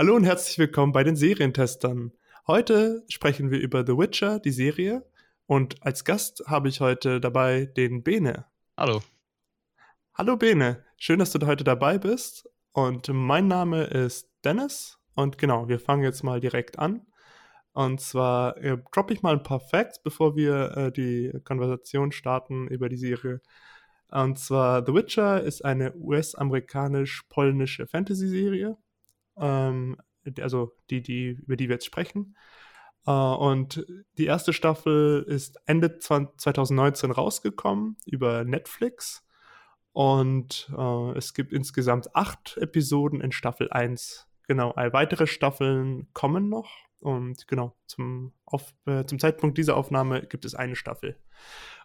Hallo und herzlich willkommen bei den Serientestern. Heute sprechen wir über The Witcher, die Serie. Und als Gast habe ich heute dabei den Bene. Hallo. Hallo Bene, schön, dass du heute dabei bist. Und mein Name ist Dennis. Und genau, wir fangen jetzt mal direkt an. Und zwar äh, droppe ich mal ein paar Facts, bevor wir äh, die Konversation starten über die Serie. Und zwar The Witcher ist eine US-amerikanisch-polnische Fantasy-Serie ähm, also die, die, über die wir jetzt sprechen. Äh, und die erste Staffel ist Ende 2019 rausgekommen über Netflix. Und äh, es gibt insgesamt acht Episoden in Staffel 1. Genau, weitere Staffeln kommen noch. Und genau, zum, auf, äh, zum Zeitpunkt dieser Aufnahme gibt es eine Staffel.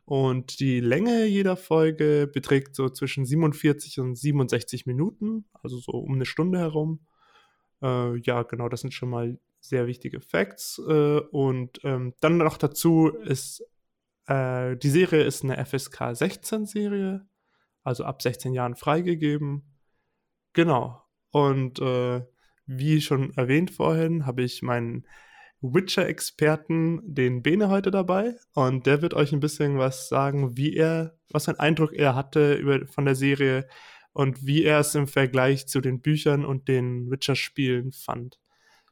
Und die Länge jeder Folge beträgt so zwischen 47 und 67 Minuten, also so um eine Stunde herum. Äh, ja, genau, das sind schon mal sehr wichtige Facts. Äh, und ähm, dann noch dazu ist, äh, die Serie ist eine FSK 16 Serie, also ab 16 Jahren freigegeben. Genau. Und äh, wie schon erwähnt vorhin, habe ich meinen Witcher-Experten, den Bene, heute dabei. Und der wird euch ein bisschen was sagen, wie er, was für einen Eindruck er hatte über, von der Serie, und wie er es im Vergleich zu den Büchern und den Witcher-Spielen fand.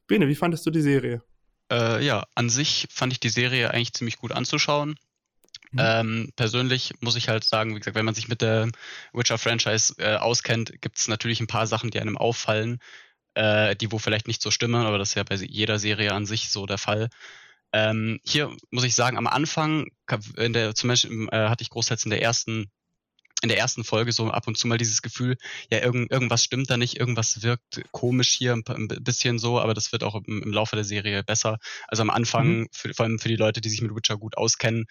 Bene, wie fandest du die Serie? Äh, ja, an sich fand ich die Serie eigentlich ziemlich gut anzuschauen. Mhm. Ähm, persönlich muss ich halt sagen, wie gesagt, wenn man sich mit der Witcher-Franchise äh, auskennt, gibt es natürlich ein paar Sachen, die einem auffallen, äh, die wo vielleicht nicht so stimmen, aber das ist ja bei jeder Serie an sich so der Fall. Ähm, hier muss ich sagen, am Anfang, in der, zum Beispiel äh, hatte ich großteils in der ersten in der ersten Folge so ab und zu mal dieses Gefühl, ja, irgend, irgendwas stimmt da nicht, irgendwas wirkt komisch hier ein, ein bisschen so, aber das wird auch im, im, Laufe der Serie besser. Also am Anfang, mhm. für, vor allem für die Leute, die sich mit Witcher gut auskennen,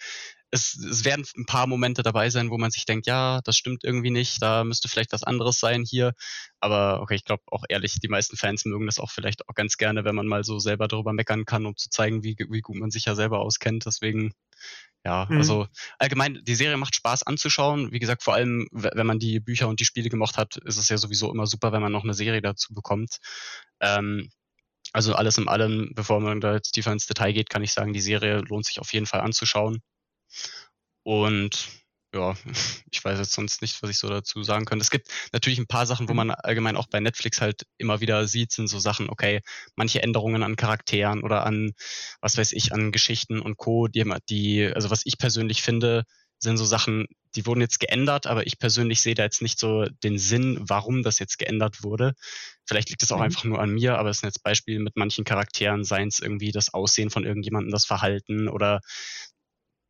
es, es werden ein paar Momente dabei sein, wo man sich denkt, ja, das stimmt irgendwie nicht, da müsste vielleicht was anderes sein hier. Aber okay, ich glaube auch ehrlich, die meisten Fans mögen das auch vielleicht auch ganz gerne, wenn man mal so selber darüber meckern kann, um zu zeigen, wie, wie gut man sich ja selber auskennt. Deswegen ja, mhm. also allgemein, die Serie macht Spaß anzuschauen. Wie gesagt, vor allem, wenn man die Bücher und die Spiele gemocht hat, ist es ja sowieso immer super, wenn man noch eine Serie dazu bekommt. Ähm, also alles in allem, bevor man da jetzt tiefer ins Detail geht, kann ich sagen, die Serie lohnt sich auf jeden Fall anzuschauen. Und ja, ich weiß jetzt sonst nicht, was ich so dazu sagen könnte. Es gibt natürlich ein paar Sachen, wo mhm. man allgemein auch bei Netflix halt immer wieder sieht, sind so Sachen, okay, manche Änderungen an Charakteren oder an, was weiß ich, an Geschichten und Co., die, die also was ich persönlich finde, sind so Sachen, die wurden jetzt geändert, aber ich persönlich sehe da jetzt nicht so den Sinn, warum das jetzt geändert wurde. Vielleicht liegt es auch mhm. einfach nur an mir, aber es sind jetzt Beispiele mit manchen Charakteren, seien es irgendwie das Aussehen von irgendjemandem, das Verhalten oder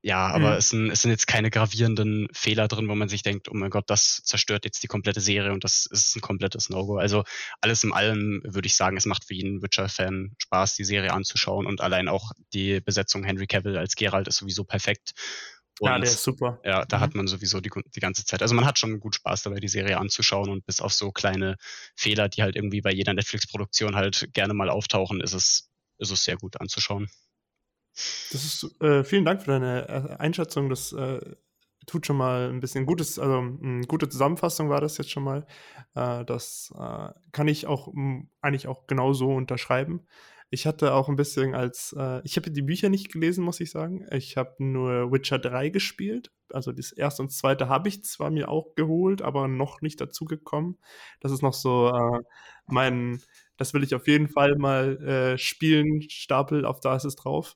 ja, aber mhm. es, sind, es sind jetzt keine gravierenden Fehler drin, wo man sich denkt, oh mein Gott, das zerstört jetzt die komplette Serie und das ist ein komplettes No-Go. Also alles in allem würde ich sagen, es macht für jeden Witcher-Fan Spaß, die Serie anzuschauen und allein auch die Besetzung Henry Cavill als Geralt ist sowieso perfekt. Und, ja, der ist super. Ja, da mhm. hat man sowieso die, die ganze Zeit. Also man hat schon gut Spaß dabei, die Serie anzuschauen und bis auf so kleine Fehler, die halt irgendwie bei jeder Netflix-Produktion halt gerne mal auftauchen, ist es, ist es sehr gut anzuschauen. Das ist, äh, vielen Dank für deine äh, Einschätzung. Das äh, tut schon mal ein bisschen gutes, also eine gute Zusammenfassung war das jetzt schon mal. Äh, das äh, kann ich auch m, eigentlich auch genau so unterschreiben. Ich hatte auch ein bisschen als, äh, ich habe die Bücher nicht gelesen, muss ich sagen. Ich habe nur Witcher 3 gespielt. Also das erste und zweite habe ich zwar mir auch geholt, aber noch nicht dazu gekommen. Das ist noch so äh, mein, das will ich auf jeden Fall mal äh, spielen, Stapel, auf da ist es drauf.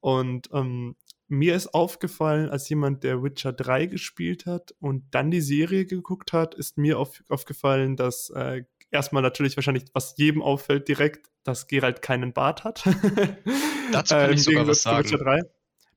Und ähm, mir ist aufgefallen, als jemand, der Witcher 3 gespielt hat und dann die Serie geguckt hat, ist mir auf, aufgefallen, dass äh, erstmal natürlich wahrscheinlich, was jedem auffällt direkt, dass Geralt keinen Bart hat. Dazu kann äh, ich sogar was sagen.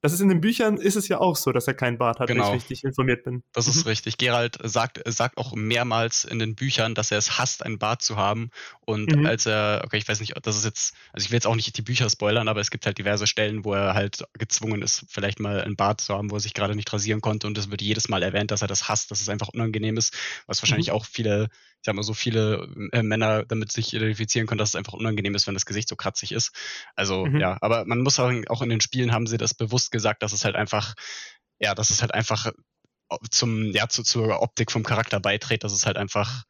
Witcher 3. Das ist in den Büchern ist es ja auch so, dass er keinen Bart hat, genau. wenn ich richtig informiert bin. Das ist mhm. richtig. Gerald sagt, sagt auch mehrmals in den Büchern, dass er es hasst, einen Bart zu haben. Und mhm. als er, okay, ich weiß nicht, das ist jetzt, also ich will jetzt auch nicht die Bücher spoilern, aber es gibt halt diverse Stellen, wo er halt gezwungen ist, vielleicht mal einen Bart zu haben, wo er sich gerade nicht rasieren konnte. Und es wird jedes Mal erwähnt, dass er das hasst, dass es einfach unangenehm ist, was wahrscheinlich mhm. auch viele ich sag mal, so viele äh, Männer damit sich identifizieren können, dass es einfach unangenehm ist, wenn das Gesicht so kratzig ist. Also mhm. ja, aber man muss sagen, auch in den Spielen haben sie das bewusst gesagt, dass es halt einfach, ja, dass es halt einfach äh, zum, ja, zu, zur Optik vom Charakter beiträgt, dass es halt einfach,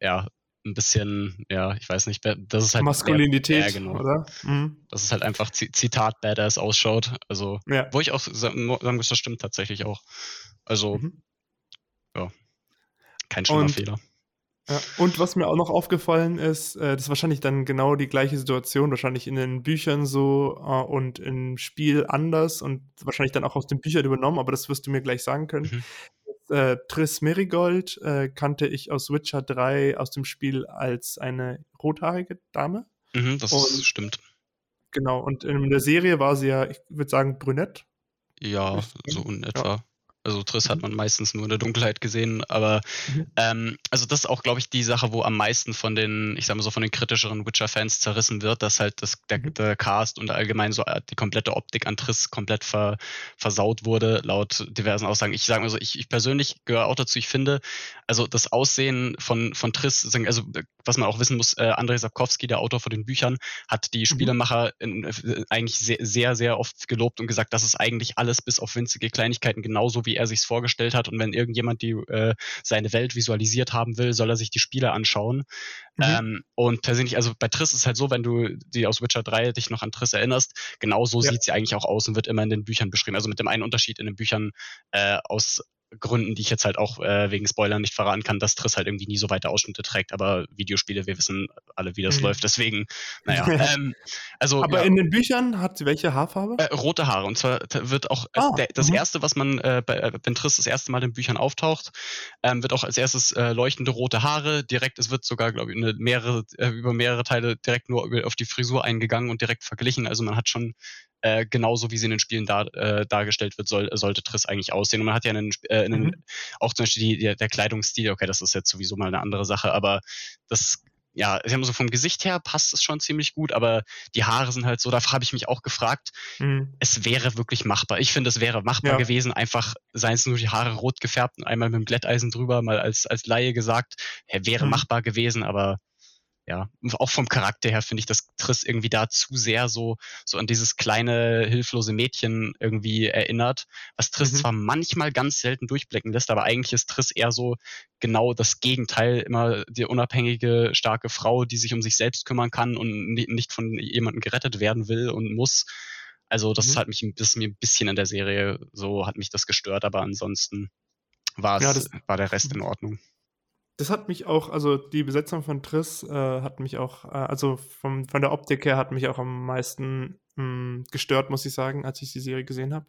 ja, ein bisschen, ja, ich weiß nicht, das ist halt. Maskulinität, mehr, ja, genau. oder? Mhm. Das ist halt einfach Zitat Badass ausschaut. Also, ja. wo ich auch sagen muss, das stimmt tatsächlich auch. Also, mhm. ja, kein schlimmer Und Fehler. Ja, und was mir auch noch aufgefallen ist, äh, das ist wahrscheinlich dann genau die gleiche Situation, wahrscheinlich in den Büchern so äh, und im Spiel anders und wahrscheinlich dann auch aus den Büchern übernommen, aber das wirst du mir gleich sagen können. Mhm. Äh, Triss Merigold äh, kannte ich aus Witcher 3 aus dem Spiel als eine rothaarige Dame. Mhm, das und, stimmt. Genau, und in der Serie war sie ja, ich würde sagen, brünett. Ja, so in etwa. Ja. Also Triss hat mhm. man meistens nur in der Dunkelheit gesehen, aber mhm. ähm, also das ist auch, glaube ich, die Sache, wo am meisten von den, ich sage mal so, von den kritischeren Witcher-Fans zerrissen wird, dass halt das, der, mhm. der, Cast und allgemein so äh, die komplette Optik an Triss komplett ver, versaut wurde, laut diversen Aussagen. Ich sage mal so, ich, ich persönlich gehöre auch dazu, ich finde, also das Aussehen von, von Triss, also was man auch wissen muss, äh, Andrei Sapkowski, der Autor von den Büchern, hat die Spielemacher in, äh, eigentlich sehr, sehr, sehr oft gelobt und gesagt, das ist eigentlich alles bis auf winzige Kleinigkeiten genauso, wie er sich vorgestellt hat. Und wenn irgendjemand die äh, seine Welt visualisiert haben will, soll er sich die Spiele anschauen. Mhm. Ähm, und persönlich, also bei Triss ist halt so, wenn du die aus Witcher 3 dich noch an Triss erinnerst, genau so ja. sieht sie eigentlich auch aus und wird immer in den Büchern beschrieben. Also mit dem einen Unterschied in den Büchern äh, aus Gründen, die ich jetzt halt auch äh, wegen Spoilern nicht verraten kann, dass Triss halt irgendwie nie so weite Ausschnitte trägt, aber Videospiele, wir wissen alle, wie das mhm. läuft, deswegen, naja. ähm, also, aber ja. in den Büchern hat sie welche Haarfarbe? Äh, rote Haare und zwar wird auch ah, der, das mhm. erste, was man, äh, bei, äh, wenn Triss das erste Mal in Büchern auftaucht, ähm, wird auch als erstes äh, leuchtende rote Haare, direkt, es wird sogar, glaube ich, eine mehrere, äh, über mehrere Teile direkt nur auf die Frisur eingegangen und direkt verglichen, also man hat schon äh, genauso wie sie in den Spielen dar, äh, dargestellt wird, soll, sollte Triss eigentlich aussehen. Und man hat ja einen, äh, einen mhm. auch zum Beispiel die, der, der Kleidungsstil, okay, das ist jetzt sowieso mal eine andere Sache, aber das ja, sie haben so vom Gesicht her passt es schon ziemlich gut, aber die Haare sind halt so, da habe ich mich auch gefragt, mhm. es wäre wirklich machbar. Ich finde, es wäre machbar ja. gewesen, einfach seien es nur die Haare rot gefärbt und einmal mit dem Glätteisen drüber, mal als, als Laie gesagt, wäre mhm. machbar gewesen, aber ja, auch vom Charakter her finde ich, dass Triss irgendwie da zu sehr so, so an dieses kleine, hilflose Mädchen irgendwie erinnert, was Triss mhm. zwar manchmal ganz selten durchblicken lässt, aber eigentlich ist Triss eher so genau das Gegenteil, immer die unabhängige, starke Frau, die sich um sich selbst kümmern kann und nicht von jemandem gerettet werden will und muss. Also das mhm. hat mich, ist mir ein bisschen in der Serie so, hat mich das gestört, aber ansonsten war es, ja, war der Rest in Ordnung. Das hat mich auch, also die Besetzung von Triss äh, hat mich auch, äh, also vom, von der Optik her hat mich auch am meisten mh, hm, gestört, muss ich sagen, als ich die Serie gesehen habe.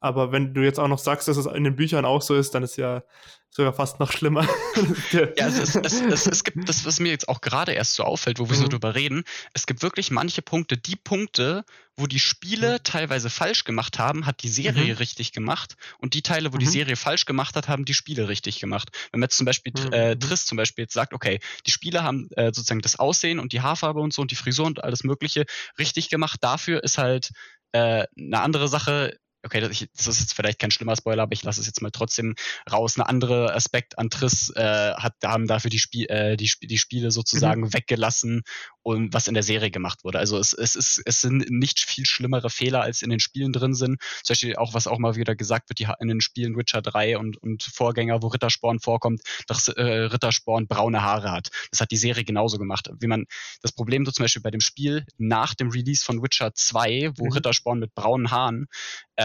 Aber wenn du jetzt auch noch sagst, dass es in den Büchern auch so ist, dann ist ja sogar fast noch schlimmer. ja, also es, es, es, es, gibt das, was mir jetzt auch gerade erst so auffällt, wo wir mhm. so drüber reden. Es gibt wirklich manche Punkte, die Punkte, wo die Spiele mhm. teilweise falsch gemacht haben, hat die Serie mhm. richtig gemacht. Und die Teile, wo die mhm. Serie falsch gemacht hat, haben die Spiele richtig gemacht. Wenn man jetzt zum Beispiel mhm. äh, Triss zum Beispiel jetzt sagt, okay, die Spiele haben äh, sozusagen das Aussehen und die Haarfarbe und so und die Frisur und alles Mögliche richtig gemacht. Dafür ist halt äh, eine andere Sache okay, das, ist jetzt vielleicht kein schlimmer Spoiler, aber ich lasse es jetzt mal trotzdem raus. Ein anderer Aspekt an Triss äh, hat, haben dafür die, Spiel, äh, die, die Spiele sozusagen mhm. weggelassen und was in der Serie gemacht wurde. Also es, es, ist, es sind nicht viel schlimmere Fehler, als in den Spielen drin sind. Zum Beispiel auch, was auch mal wieder gesagt wird, die in den Spielen Witcher 3 und, und Vorgänger, wo Rittersporn vorkommt, dass äh, Rittersporn braune Haare hat. Das hat die Serie genauso gemacht. Wie man das Problem so zum Beispiel bei dem Spiel nach dem Release von Witcher 2, wo mhm. Rittersporn mit braunen Haaren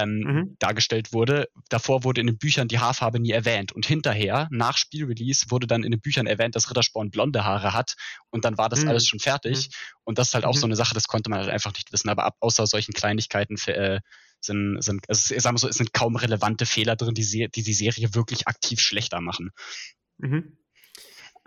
ähm, mhm. dargestellt wurde. Davor wurde in den Büchern die Haarfarbe nie erwähnt. Und hinterher, nach Spielrelease, wurde dann in den Büchern erwähnt, dass Rittersporn blonde Haare hat. Und dann war das mhm. alles schon fertig. Mhm. Und das ist halt auch so mhm. eine Sache, das konnte man halt einfach nicht wissen. Aber ab, außer solchen Kleinigkeiten äh, sind, sind, also, sagen wir so, es sind kaum relevante Fehler drin, die, die die Serie wirklich aktiv schlechter machen. Mhm.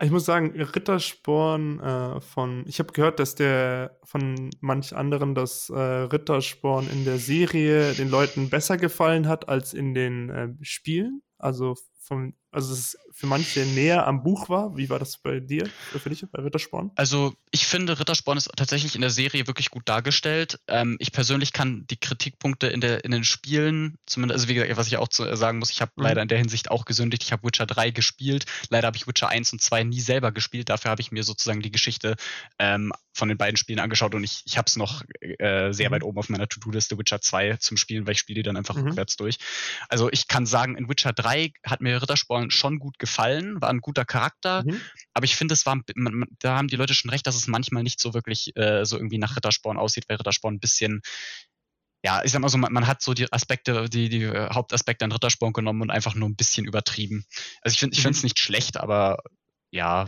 Ich muss sagen, Rittersporn äh, von, ich habe gehört, dass der von manch anderen das äh, Rittersporn in der Serie den Leuten besser gefallen hat als in den äh, Spielen. Also vom, also es für manche näher am Buch war. Wie war das bei dir, für dich, bei Rittersporn? Also ich finde, Rittersporn ist tatsächlich in der Serie wirklich gut dargestellt. Ähm, ich persönlich kann die Kritikpunkte in, der, in den Spielen, zumindest, also wie gesagt, was ich auch zu, äh, sagen muss, ich habe mhm. leider in der Hinsicht auch gesündigt. Ich habe Witcher 3 gespielt. Leider habe ich Witcher 1 und 2 nie selber gespielt. Dafür habe ich mir sozusagen die Geschichte ähm, von den beiden Spielen angeschaut und ich, ich habe es noch äh, sehr mhm. weit oben auf meiner To-Do-Liste Witcher 2 zum Spielen, weil ich spiele die dann einfach mhm. rückwärts durch. Also ich kann sagen, in Witcher 3 hat mir Rittersporn schon gut gefallen war ein guter Charakter, mhm. aber ich finde, es war, man, da haben die Leute schon recht, dass es manchmal nicht so wirklich äh, so irgendwie nach Rittersporn aussieht, weil Rittersporn ein bisschen ja, ich sag mal so, man, man, hat so die Aspekte, die, die Hauptaspekte an Rittersporn genommen und einfach nur ein bisschen übertrieben. Also ich finde ich finde es mhm. nicht schlecht, aber ja.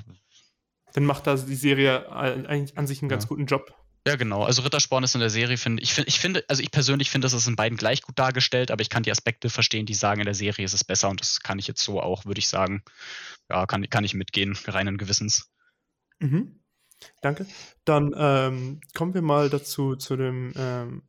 Dann macht da die Serie eigentlich an sich einen ganz ja. guten Job. Ja, genau. Also Rittersporn ist in der Serie, finde ich, find, ich finde, also ich persönlich finde, das ist in beiden gleich gut dargestellt, aber ich kann die Aspekte verstehen, die sagen, in der Serie ist es besser und das kann ich jetzt so auch, würde ich sagen. Ja, kann, kann ich mitgehen, reinen Gewissens. Mhm. Danke. Dann ähm, kommen wir mal dazu, zu dem, ähm,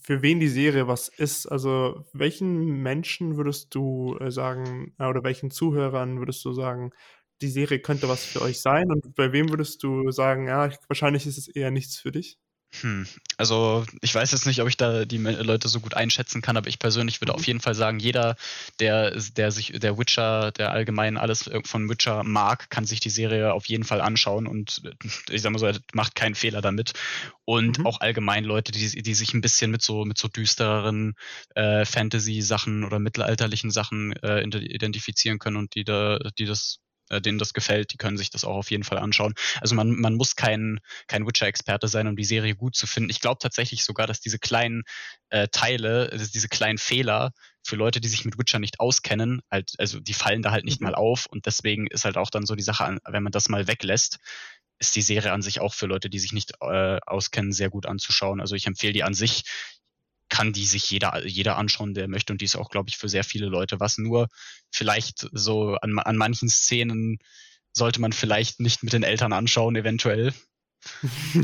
für wen die Serie was ist. Also, welchen Menschen würdest du äh, sagen, äh, oder welchen Zuhörern würdest du sagen, die Serie könnte was für euch sein? Und bei wem würdest du sagen, ja, wahrscheinlich ist es eher nichts für dich? Hm. Also ich weiß jetzt nicht, ob ich da die Leute so gut einschätzen kann, aber ich persönlich würde mhm. auf jeden Fall sagen, jeder, der, der sich, der Witcher, der allgemein alles von Witcher mag, kann sich die Serie auf jeden Fall anschauen und äh, ich sag mal so, macht keinen Fehler damit. Und mhm. auch allgemein Leute, die, die sich ein bisschen mit so, mit so düstereren äh, Fantasy-Sachen oder mittelalterlichen Sachen äh, identifizieren können und die da, die das äh, denen das gefällt, die können sich das auch auf jeden Fall anschauen. Also man, man muss kein, kein Witcher-Experte sein, um die Serie gut zu finden. Ich glaube tatsächlich sogar, dass diese kleinen äh, Teile, also diese kleinen Fehler für Leute, die sich mit Witcher nicht auskennen, halt, also die fallen da halt nicht mhm. mal auf und deswegen ist halt auch dann so die Sache, wenn man das mal weglässt, ist die Serie an sich auch für Leute, die sich nicht äh, auskennen, sehr gut anzuschauen. Also ich empfehle die an sich kann die sich jeder, jeder anschauen, der möchte. Und die ist auch, glaube ich, für sehr viele Leute was. Nur vielleicht so an, an manchen Szenen sollte man vielleicht nicht mit den Eltern anschauen, eventuell.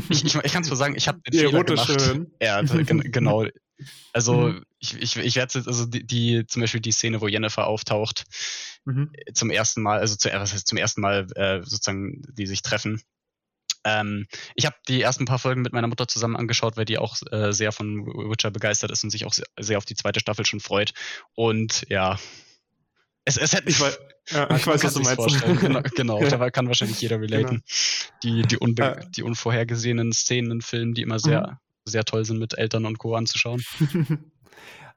ich, ich, ich kann es nur sagen, ich habe den die Fehler gemacht. Schön. Ja, genau. Also mhm. ich, ich, ich werde jetzt, also die, die, zum Beispiel die Szene, wo Jennifer auftaucht, mhm. zum ersten Mal, also zu, was heißt zum ersten Mal äh, sozusagen, die sich treffen, ähm, ich habe die ersten paar Folgen mit meiner Mutter zusammen angeschaut, weil die auch äh, sehr von Witcher begeistert ist und sich auch sehr, auf die zweite Staffel schon freut. Und ja, es, es hätte mich. Ich, ja, ich weiß, was du meinst. Vorstellen. genau, genau ja. da kann wahrscheinlich jeder relaten. Genau. Die, die, unbe äh. die unvorhergesehenen Szenen in Filmen, die immer sehr, mhm. sehr toll sind, mit Eltern und Co. anzuschauen.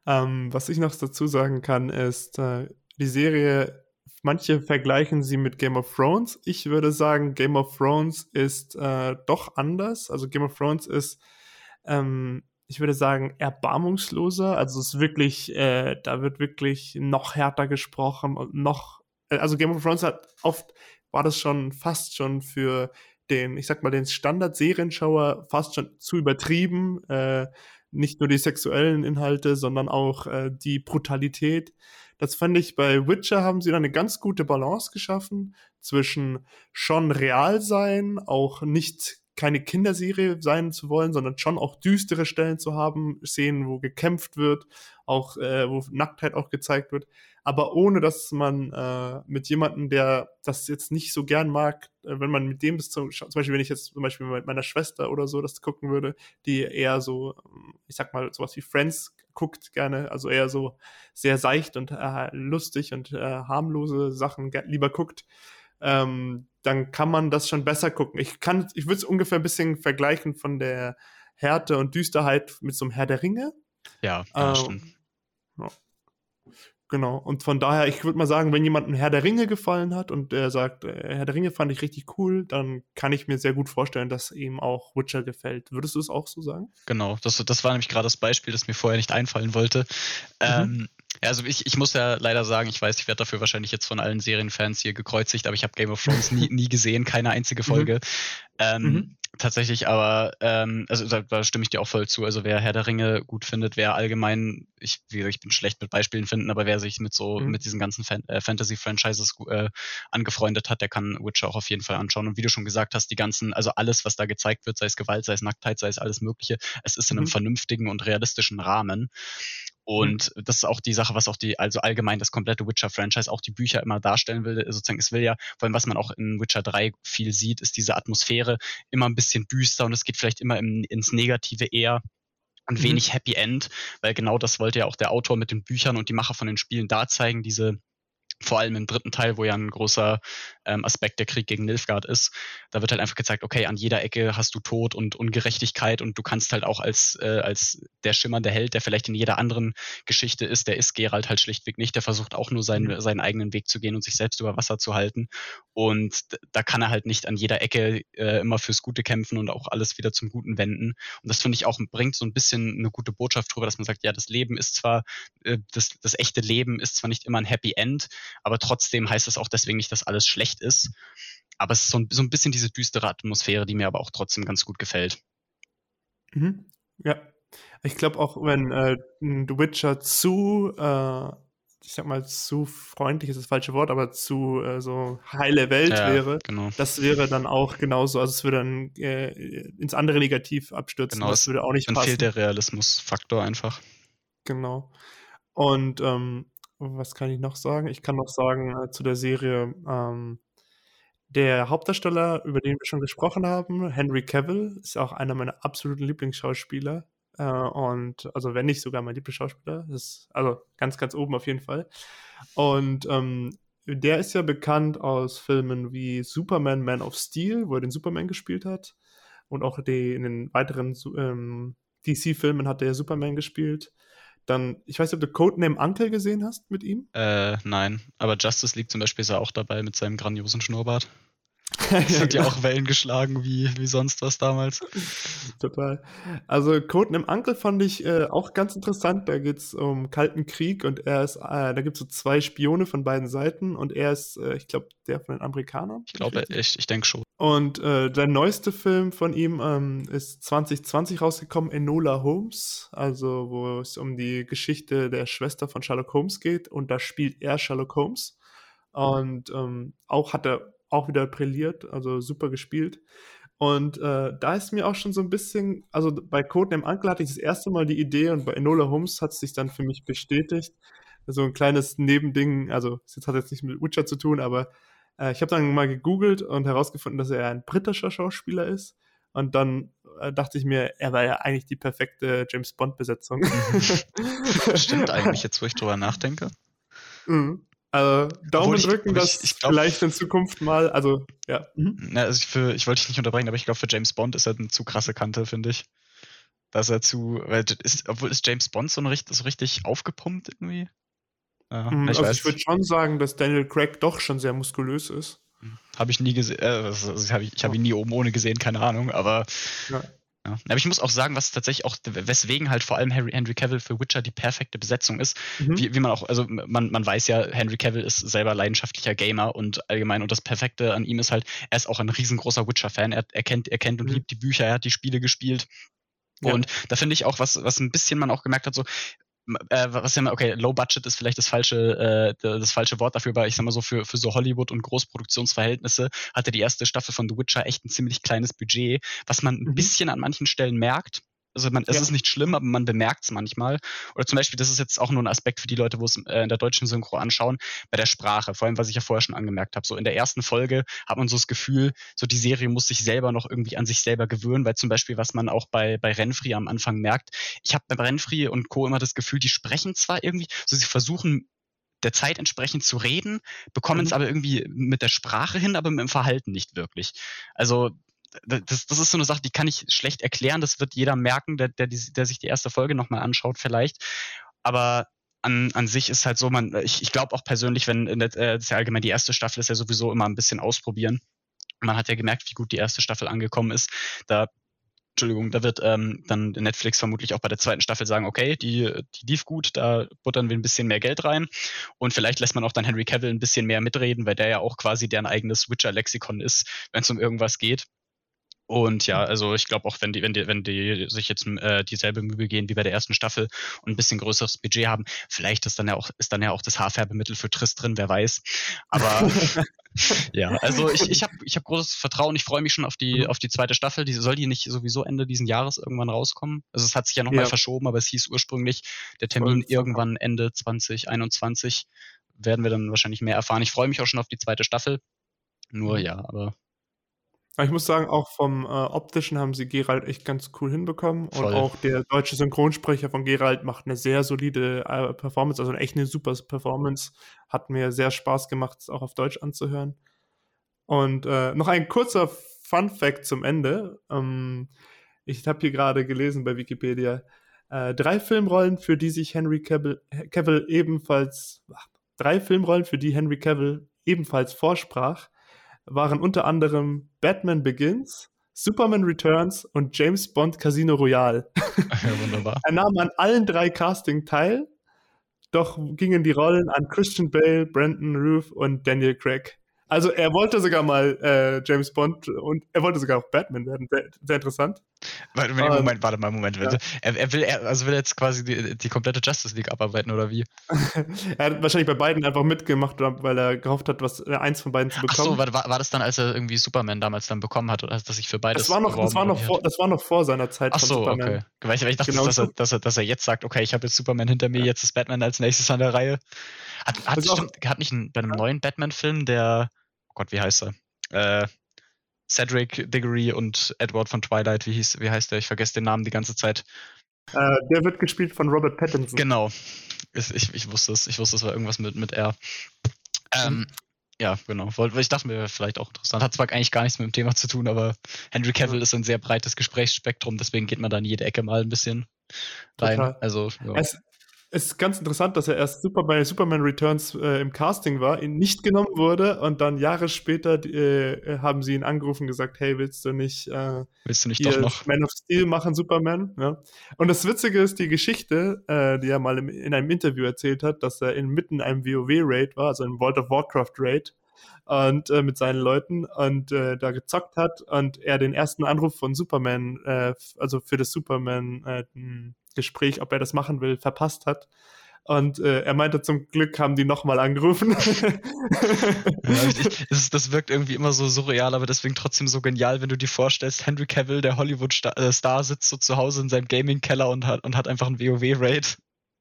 ähm, was ich noch dazu sagen kann, ist, äh, die Serie Manche vergleichen sie mit Game of Thrones. Ich würde sagen, Game of Thrones ist äh, doch anders. Also Game of Thrones ist, ähm, ich würde sagen, erbarmungsloser. Also es ist wirklich, äh, da wird wirklich noch härter gesprochen und noch, äh, also Game of Thrones hat oft, war das schon fast schon für den, ich sag mal, den Standard-Serienschauer fast schon zu übertrieben. Äh, nicht nur die sexuellen Inhalte, sondern auch äh, die Brutalität. Das fand ich bei Witcher haben sie da eine ganz gute Balance geschaffen zwischen schon real sein, auch nicht keine Kinderserie sein zu wollen, sondern schon auch düstere Stellen zu haben, Szenen, wo gekämpft wird, auch äh, wo Nacktheit auch gezeigt wird, aber ohne dass man äh, mit jemandem, der das jetzt nicht so gern mag, äh, wenn man mit dem das zum, zum Beispiel, wenn ich jetzt zum Beispiel mit meiner Schwester oder so das gucken würde, die eher so, ich sag mal, sowas wie Friends guckt gerne, also eher so sehr seicht und äh, lustig und äh, harmlose Sachen lieber guckt, ähm, dann kann man das schon besser gucken. Ich kann, ich würde es ungefähr ein bisschen vergleichen von der Härte und Düsterheit mit so einem Herr der Ringe. Ja, ja ähm, stimmt. Ja. Genau. Und von daher, ich würde mal sagen, wenn jemand ein Herr der Ringe gefallen hat und der sagt, äh, Herr der Ringe fand ich richtig cool, dann kann ich mir sehr gut vorstellen, dass ihm auch Witcher gefällt. Würdest du es auch so sagen? Genau. Das, das war nämlich gerade das Beispiel, das mir vorher nicht einfallen wollte. Mhm. Ähm, ja, also ich, ich muss ja leider sagen, ich weiß, ich werde dafür wahrscheinlich jetzt von allen Serienfans hier gekreuzigt, aber ich habe Game of Thrones nie, nie gesehen, keine einzige mhm. Folge. Mhm. Ähm, mhm. Tatsächlich, aber ähm, also da, da, stimme ich dir auch voll zu. Also wer Herr der Ringe gut findet, wer allgemein, ich, ich bin schlecht mit Beispielen finden, aber wer sich mit so mhm. mit diesen ganzen Fan äh, Fantasy-Franchises äh, angefreundet hat, der kann Witcher auch auf jeden Fall anschauen. Und wie du schon gesagt hast, die ganzen, also alles, was da gezeigt wird, sei es Gewalt, sei es Nacktheit, sei es alles Mögliche, es ist in einem mhm. vernünftigen und realistischen Rahmen. Und mhm. das ist auch die Sache, was auch die, also allgemein das komplette Witcher-Franchise, auch die Bücher immer darstellen will. Sozusagen, es will ja, vor allem was man auch in Witcher 3 viel sieht, ist diese Atmosphäre immer ein bisschen düster und es geht vielleicht immer im, ins Negative eher und mhm. wenig Happy End, weil genau das wollte ja auch der Autor mit den Büchern und die Macher von den Spielen da zeigen, diese vor allem im dritten Teil, wo ja ein großer ähm, Aspekt der Krieg gegen Nilfgaard ist. Da wird halt einfach gezeigt, okay, an jeder Ecke hast du Tod und Ungerechtigkeit und du kannst halt auch als, äh, als der schimmernde Held, der vielleicht in jeder anderen Geschichte ist, der ist Geralt halt schlichtweg nicht, der versucht auch nur seinen, mhm. seinen eigenen Weg zu gehen und sich selbst über Wasser zu halten. Und da kann er halt nicht an jeder Ecke äh, immer fürs Gute kämpfen und auch alles wieder zum Guten wenden. Und das finde ich auch bringt so ein bisschen eine gute Botschaft drüber, dass man sagt, ja, das Leben ist zwar, äh, das, das echte Leben ist zwar nicht immer ein Happy End, aber trotzdem heißt das auch deswegen nicht, dass alles schlecht ist. Aber es ist so ein, so ein bisschen diese düstere Atmosphäre, die mir aber auch trotzdem ganz gut gefällt. Mhm. Ja. Ich glaube auch, wenn äh, The Witcher zu äh, ich sag mal, zu freundlich ist das falsche Wort, aber zu äh, so heile Welt ja, wäre, genau. das wäre dann auch genauso. Also es würde dann äh, ins andere Negativ abstürzen. Genau, das würde auch nicht dann passen. fehlt der Realismusfaktor einfach. Genau. Und ähm, was kann ich noch sagen? Ich kann noch sagen äh, zu der Serie, ähm, der Hauptdarsteller, über den wir schon gesprochen haben, Henry Cavill, ist auch einer meiner absoluten Lieblingsschauspieler. Äh, und also wenn nicht sogar mein Lieblingsschauspieler, ist also ganz, ganz oben auf jeden Fall. Und ähm, der ist ja bekannt aus Filmen wie Superman, Man of Steel, wo er den Superman gespielt hat. Und auch die, in den weiteren ähm, DC-Filmen hat er Superman gespielt. Dann, ich weiß nicht, ob du Codename Uncle gesehen hast mit ihm? Äh, nein. Aber Justice League zum Beispiel ist er auch dabei mit seinem grandiosen Schnurrbart. Das hat ja auch Wellen geschlagen wie, wie sonst was damals. Total. Also Code im Uncle fand ich äh, auch ganz interessant. Da geht es um Kalten Krieg und er ist, äh, da gibt es so zwei Spione von beiden Seiten und er ist, äh, ich glaube, der von den Amerikanern. Ich glaube, ich, ich denke schon. Und äh, der neueste Film von ihm ähm, ist 2020 rausgekommen, Enola Holmes, also wo es um die Geschichte der Schwester von Sherlock Holmes geht und da spielt er Sherlock Holmes. Und ähm, auch hat er auch wieder brilliert, also super gespielt. Und äh, da ist mir auch schon so ein bisschen, also bei Codename Uncle hatte ich das erste Mal die Idee und bei Enola Holmes hat es sich dann für mich bestätigt. So ein kleines Nebending, also das hat jetzt nicht mit Witcher zu tun, aber äh, ich habe dann mal gegoogelt und herausgefunden, dass er ein britischer Schauspieler ist. Und dann äh, dachte ich mir, er war ja eigentlich die perfekte James Bond-Besetzung. Stimmt eigentlich, jetzt wo ich drüber nachdenke. Mhm. Also Daumen ich, drücken, dass ich, ich glaub, vielleicht in Zukunft mal, also ja. Mhm. ja also ich, für, ich wollte dich nicht unterbrechen, aber ich glaube, für James Bond ist er eine zu krasse Kante, finde ich. Dass er zu, weil ist, obwohl ist James Bond so, richtig, so richtig aufgepumpt irgendwie? Ja, mhm, ich also ich würde schon sagen, dass Daniel Craig doch schon sehr muskulös ist. Hm. Habe ich nie gesehen, äh, also ich, habe ihn nie oben ohne gesehen, keine Ahnung, aber ja. Ja. Aber ich muss auch sagen, was tatsächlich auch, weswegen halt vor allem Henry, Henry Cavill für Witcher die perfekte Besetzung ist, mhm. wie, wie man auch, also man, man weiß ja, Henry Cavill ist selber leidenschaftlicher Gamer und allgemein und das Perfekte an ihm ist halt, er ist auch ein riesengroßer Witcher-Fan, er, er, kennt, er kennt und mhm. liebt die Bücher, er hat die Spiele gespielt. Ja. Und da finde ich auch, was, was ein bisschen man auch gemerkt hat, so, äh, was ja, okay, Low Budget ist vielleicht das falsche, äh, das falsche Wort dafür, aber ich sag mal so, für, für so Hollywood- und Großproduktionsverhältnisse hatte die erste Staffel von The Witcher echt ein ziemlich kleines Budget, was man ein mhm. bisschen an manchen Stellen merkt, also man, es ja. ist nicht schlimm, aber man bemerkt es manchmal. Oder zum Beispiel, das ist jetzt auch nur ein Aspekt für die Leute, wo es äh, in der deutschen Synchro anschauen, bei der Sprache, vor allem, was ich ja vorher schon angemerkt habe. So in der ersten Folge hat man so das Gefühl, so die Serie muss sich selber noch irgendwie an sich selber gewöhnen, weil zum Beispiel, was man auch bei, bei Renfri am Anfang merkt, ich habe bei Renfri und Co. immer das Gefühl, die sprechen zwar irgendwie, so sie versuchen der Zeit entsprechend zu reden, bekommen mhm. es aber irgendwie mit der Sprache hin, aber mit dem Verhalten nicht wirklich. Also das, das ist so eine Sache, die kann ich schlecht erklären. Das wird jeder merken, der, der, der sich die erste Folge nochmal anschaut, vielleicht. Aber an, an sich ist halt so, man, ich, ich glaube auch persönlich, wenn, der, äh, das ja allgemein die erste Staffel ist ja sowieso immer ein bisschen ausprobieren. Man hat ja gemerkt, wie gut die erste Staffel angekommen ist. Da Entschuldigung, da wird ähm, dann Netflix vermutlich auch bei der zweiten Staffel sagen, okay, die, die lief gut, da buttern wir ein bisschen mehr Geld rein und vielleicht lässt man auch dann Henry Cavill ein bisschen mehr mitreden, weil der ja auch quasi deren eigenes Witcher-Lexikon ist, wenn es um irgendwas geht. Und ja, also ich glaube auch, wenn die, wenn die, wenn die sich jetzt äh, dieselbe Mühe gehen wie bei der ersten Staffel und ein bisschen größeres Budget haben, vielleicht ist dann ja auch, ist dann ja auch das Haarfärbemittel für Triss drin, wer weiß. Aber ja, also ich, ich habe ich hab großes Vertrauen, ich freue mich schon auf die, mhm. auf die zweite Staffel. Die, soll die nicht sowieso Ende diesen Jahres irgendwann rauskommen? Also es hat sich ja nochmal ja. verschoben, aber es hieß ursprünglich, der Termin irgendwann Ende 2021 werden wir dann wahrscheinlich mehr erfahren. Ich freue mich auch schon auf die zweite Staffel. Nur mhm. ja, aber ich muss sagen, auch vom äh, Optischen haben sie Gerald echt ganz cool hinbekommen. Voll. Und auch der deutsche Synchronsprecher von Gerald macht eine sehr solide äh, Performance, also echt eine super Performance. Hat mir sehr Spaß gemacht, es auch auf Deutsch anzuhören. Und äh, noch ein kurzer Fun Fact zum Ende. Ähm, ich habe hier gerade gelesen bei Wikipedia. Äh, drei Filmrollen, für die sich Henry Cavill, Cavill ebenfalls, ach, drei Filmrollen, für die Henry Cavill ebenfalls vorsprach, waren unter anderem Batman Begins, Superman Returns und James Bond Casino Royale. Ja, wunderbar. er nahm an allen drei Casting teil, doch gingen die Rollen an Christian Bale, Brandon Ruth und Daniel Craig. Also er wollte sogar mal äh, James Bond und er wollte sogar auch Batman werden. Sehr, sehr interessant. Warte, Ähm, Moment, warte mal, Moment. ja. Er, er will, er, also will er jetzt quasi die, die komplette Justice League abarbeiten oder wie? er hat wahrscheinlich bei beiden einfach mitgemacht, weil er gehofft hat, was äh, eins von beiden zu Ach bekommen. so, war, war das dann, als er irgendwie Superman damals dann bekommen hat, oder dass sich für beides das, war noch, das, war noch vor, das war noch vor seiner Zeit Ach von so, Superman. okay. Weil ich, weil ich dachte, Genau. dass, er, dass, er, dass er jetzt sagt, okay, ich habe jetzt Superman hinter mir, jetzt ist Batman als nächstes an der Reihe. Hat, hat, ist auch- stimmt, hat nicht ein, bei einem neuen Batman-Film, der, Gott, wie heißt er? Äh, Cedric Diggory und Edward von Twilight, wie, hieß, wie heißt der? Ich vergesse den Namen die ganze Zeit. Äh, der wird gespielt von Robert Pattinson. Genau. Ich, ich, wusste es. Ich wusste, es war irgendwas mit, mit R. Ähm, ja, genau. Ich dachte mir vielleicht auch interessant. Hat zwar eigentlich gar nichts mit dem Thema zu tun, aber Henry Cavill ist ein sehr breites Gesprächsspektrum, deswegen geht man da in jede Ecke mal ein bisschen rein. Total. Also, ja. Es, es ist ganz interessant, dass er erst super bei Superman Returns äh, im Casting war, ihn nicht genommen wurde und dann Jahre später äh, haben sie ihn angerufen und gesagt, hey, willst du nicht äh, Willst du nicht doch noch? Man of Steel machen, Superman? Ja. Und das Witzige ist die Geschichte, äh, die er mal im, in einem Interview erzählt hat, dass er inmitten einem WoW-Raid war, also einem World of Warcraft-Raid und äh, mit seinen Leuten und äh, da gezockt hat und er den ersten Anruf von Superman, äh, also für das Superman-Gespräch, ob er das machen will, verpasst hat. Und äh, er meinte, zum Glück haben die nochmal angerufen. Ja, ich, das, das wirkt irgendwie immer so surreal, aber deswegen trotzdem so genial, wenn du dir vorstellst, Henry Cavill, der Hollywood-Star äh, sitzt so zu Hause in seinem Gaming-Keller und hat, und hat einfach einen WoW-Raid.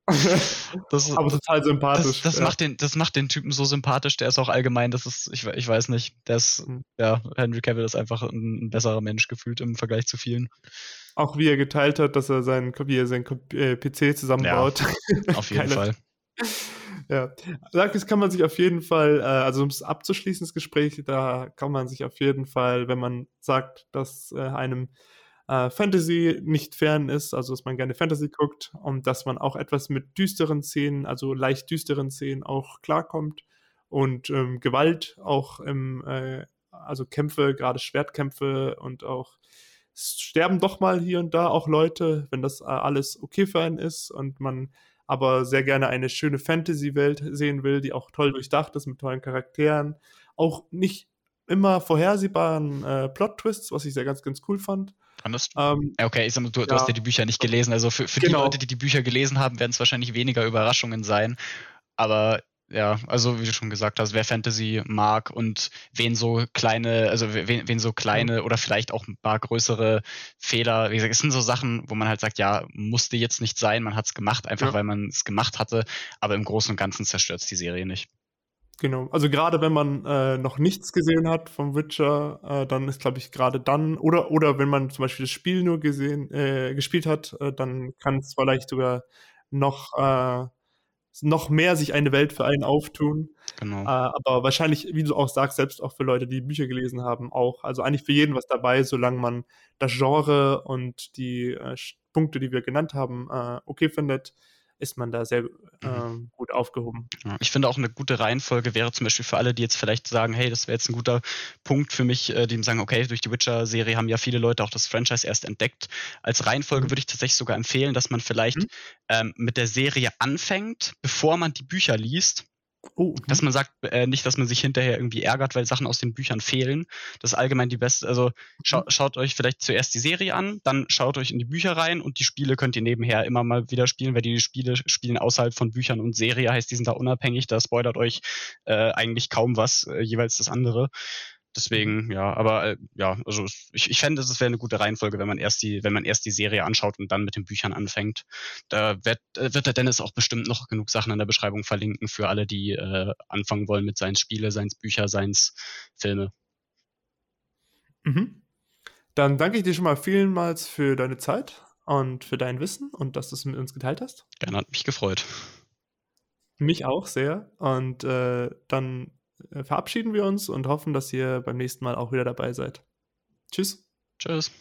Das, ist- Aber total sympathisch. das, das, ja. macht den, das macht den Typen so sympathisch, der ist auch allgemein, das ist, ich, ich weiß nicht, der ist, Mhm. ja, Henry Cavill ist einfach ein, ein besserer Mensch gefühlt im Vergleich zu vielen. Auch wie er geteilt hat, dass er seinen, wie er seinen äh, PC zusammenbaut. Auf jeden Fall. Ja, das kann man sich auf jeden Fall, äh, also um es abzuschließen, das Gespräch, da kann man sich auf jeden Fall, wenn man sagt, dass äh, einem äh, Fantasy nicht fern ist, also dass man gerne Fantasy guckt und dass man auch etwas mit düsteren Szenen, also leicht düsteren Szenen auch klarkommt und ähm, Gewalt auch im, äh, also Kämpfe, gerade Schwertkämpfe und auch es sterben doch mal hier und da auch Leute, wenn das äh, alles okay für einen ist und man aber sehr gerne eine schöne Fantasy-Welt sehen will, die auch toll durchdacht ist mit tollen Charakteren, auch nicht immer vorhersehbaren äh, Plot-Twists, was ich sehr ganz, ganz cool fand. Du? Ähm, Okay, ich sag mal, du, du Ja. hast ja die Bücher nicht gelesen. Also für, für die Genau. Leute, die die Bücher gelesen haben, werden es wahrscheinlich weniger Überraschungen sein. Aber ja, also wie du schon gesagt hast, wer Fantasy mag und wen so kleine, also wen, wen so kleine oder vielleicht auch ein paar größere Fehler, wie gesagt, es sind so Sachen, wo man halt sagt, ja, musste jetzt nicht sein, man hat es gemacht, einfach Ja. weil man es gemacht hatte, aber im Großen und Ganzen zerstört es die Serie nicht. Genau, also gerade wenn man äh, noch nichts gesehen hat vom Witcher, äh, dann ist, glaube ich, gerade dann, oder, oder wenn man zum Beispiel das Spiel nur gesehen, äh, gespielt hat, äh, dann kann es vielleicht sogar noch, äh, noch mehr sich eine Welt für einen auftun. Genau. Äh, aber wahrscheinlich, wie du auch sagst, selbst auch für Leute, die Bücher gelesen haben, auch. Also eigentlich für jeden was dabei, solange man das Genre und die Punkte, die wir genannt haben, okay findet, ist man da sehr ähm, gut aufgehoben. Ich finde auch eine gute Reihenfolge wäre zum Beispiel für alle, die jetzt vielleicht sagen, hey, das wäre jetzt ein guter Punkt für mich, äh, die sagen, okay, durch die Witcher-Serie haben ja viele Leute auch das Franchise erst entdeckt. Als Reihenfolge Mhm. würde ich tatsächlich sogar empfehlen, dass man vielleicht Mhm. ähm, mit der Serie anfängt, bevor man die Bücher liest. Oh, Dass man sagt, äh, nicht, dass man sich hinterher irgendwie ärgert, weil Sachen aus den Büchern fehlen. Das ist allgemein die beste. Also schau, schaut euch vielleicht zuerst die Serie an, dann schaut euch in die Bücher rein und die Spiele könnt ihr nebenher immer mal wieder spielen, weil die Spiele spielen außerhalb von Büchern und Serie, heißt, die sind da unabhängig. Da spoilert euch äh, eigentlich kaum was, äh, jeweils das andere. Deswegen, ja, aber äh, ja, also ich, ich fände, es wäre eine gute Reihenfolge, wenn man erst die, wenn man erst die Serie anschaut und dann mit den Büchern anfängt. Da wird, äh, wird der Dennis auch bestimmt noch genug Sachen in der Beschreibung verlinken für alle, die äh, anfangen wollen mit seinen Spiele, seins Bücher, seins Filme. Mhm. Dann danke ich dir schon mal vielmals für deine Zeit und für dein Wissen und dass du es mit uns geteilt hast. Gerne hat mich gefreut. Mich auch sehr. Und äh, dann verabschieden wir uns und hoffen, dass ihr beim nächsten Mal auch wieder dabei seid. Tschüss. Tschüss.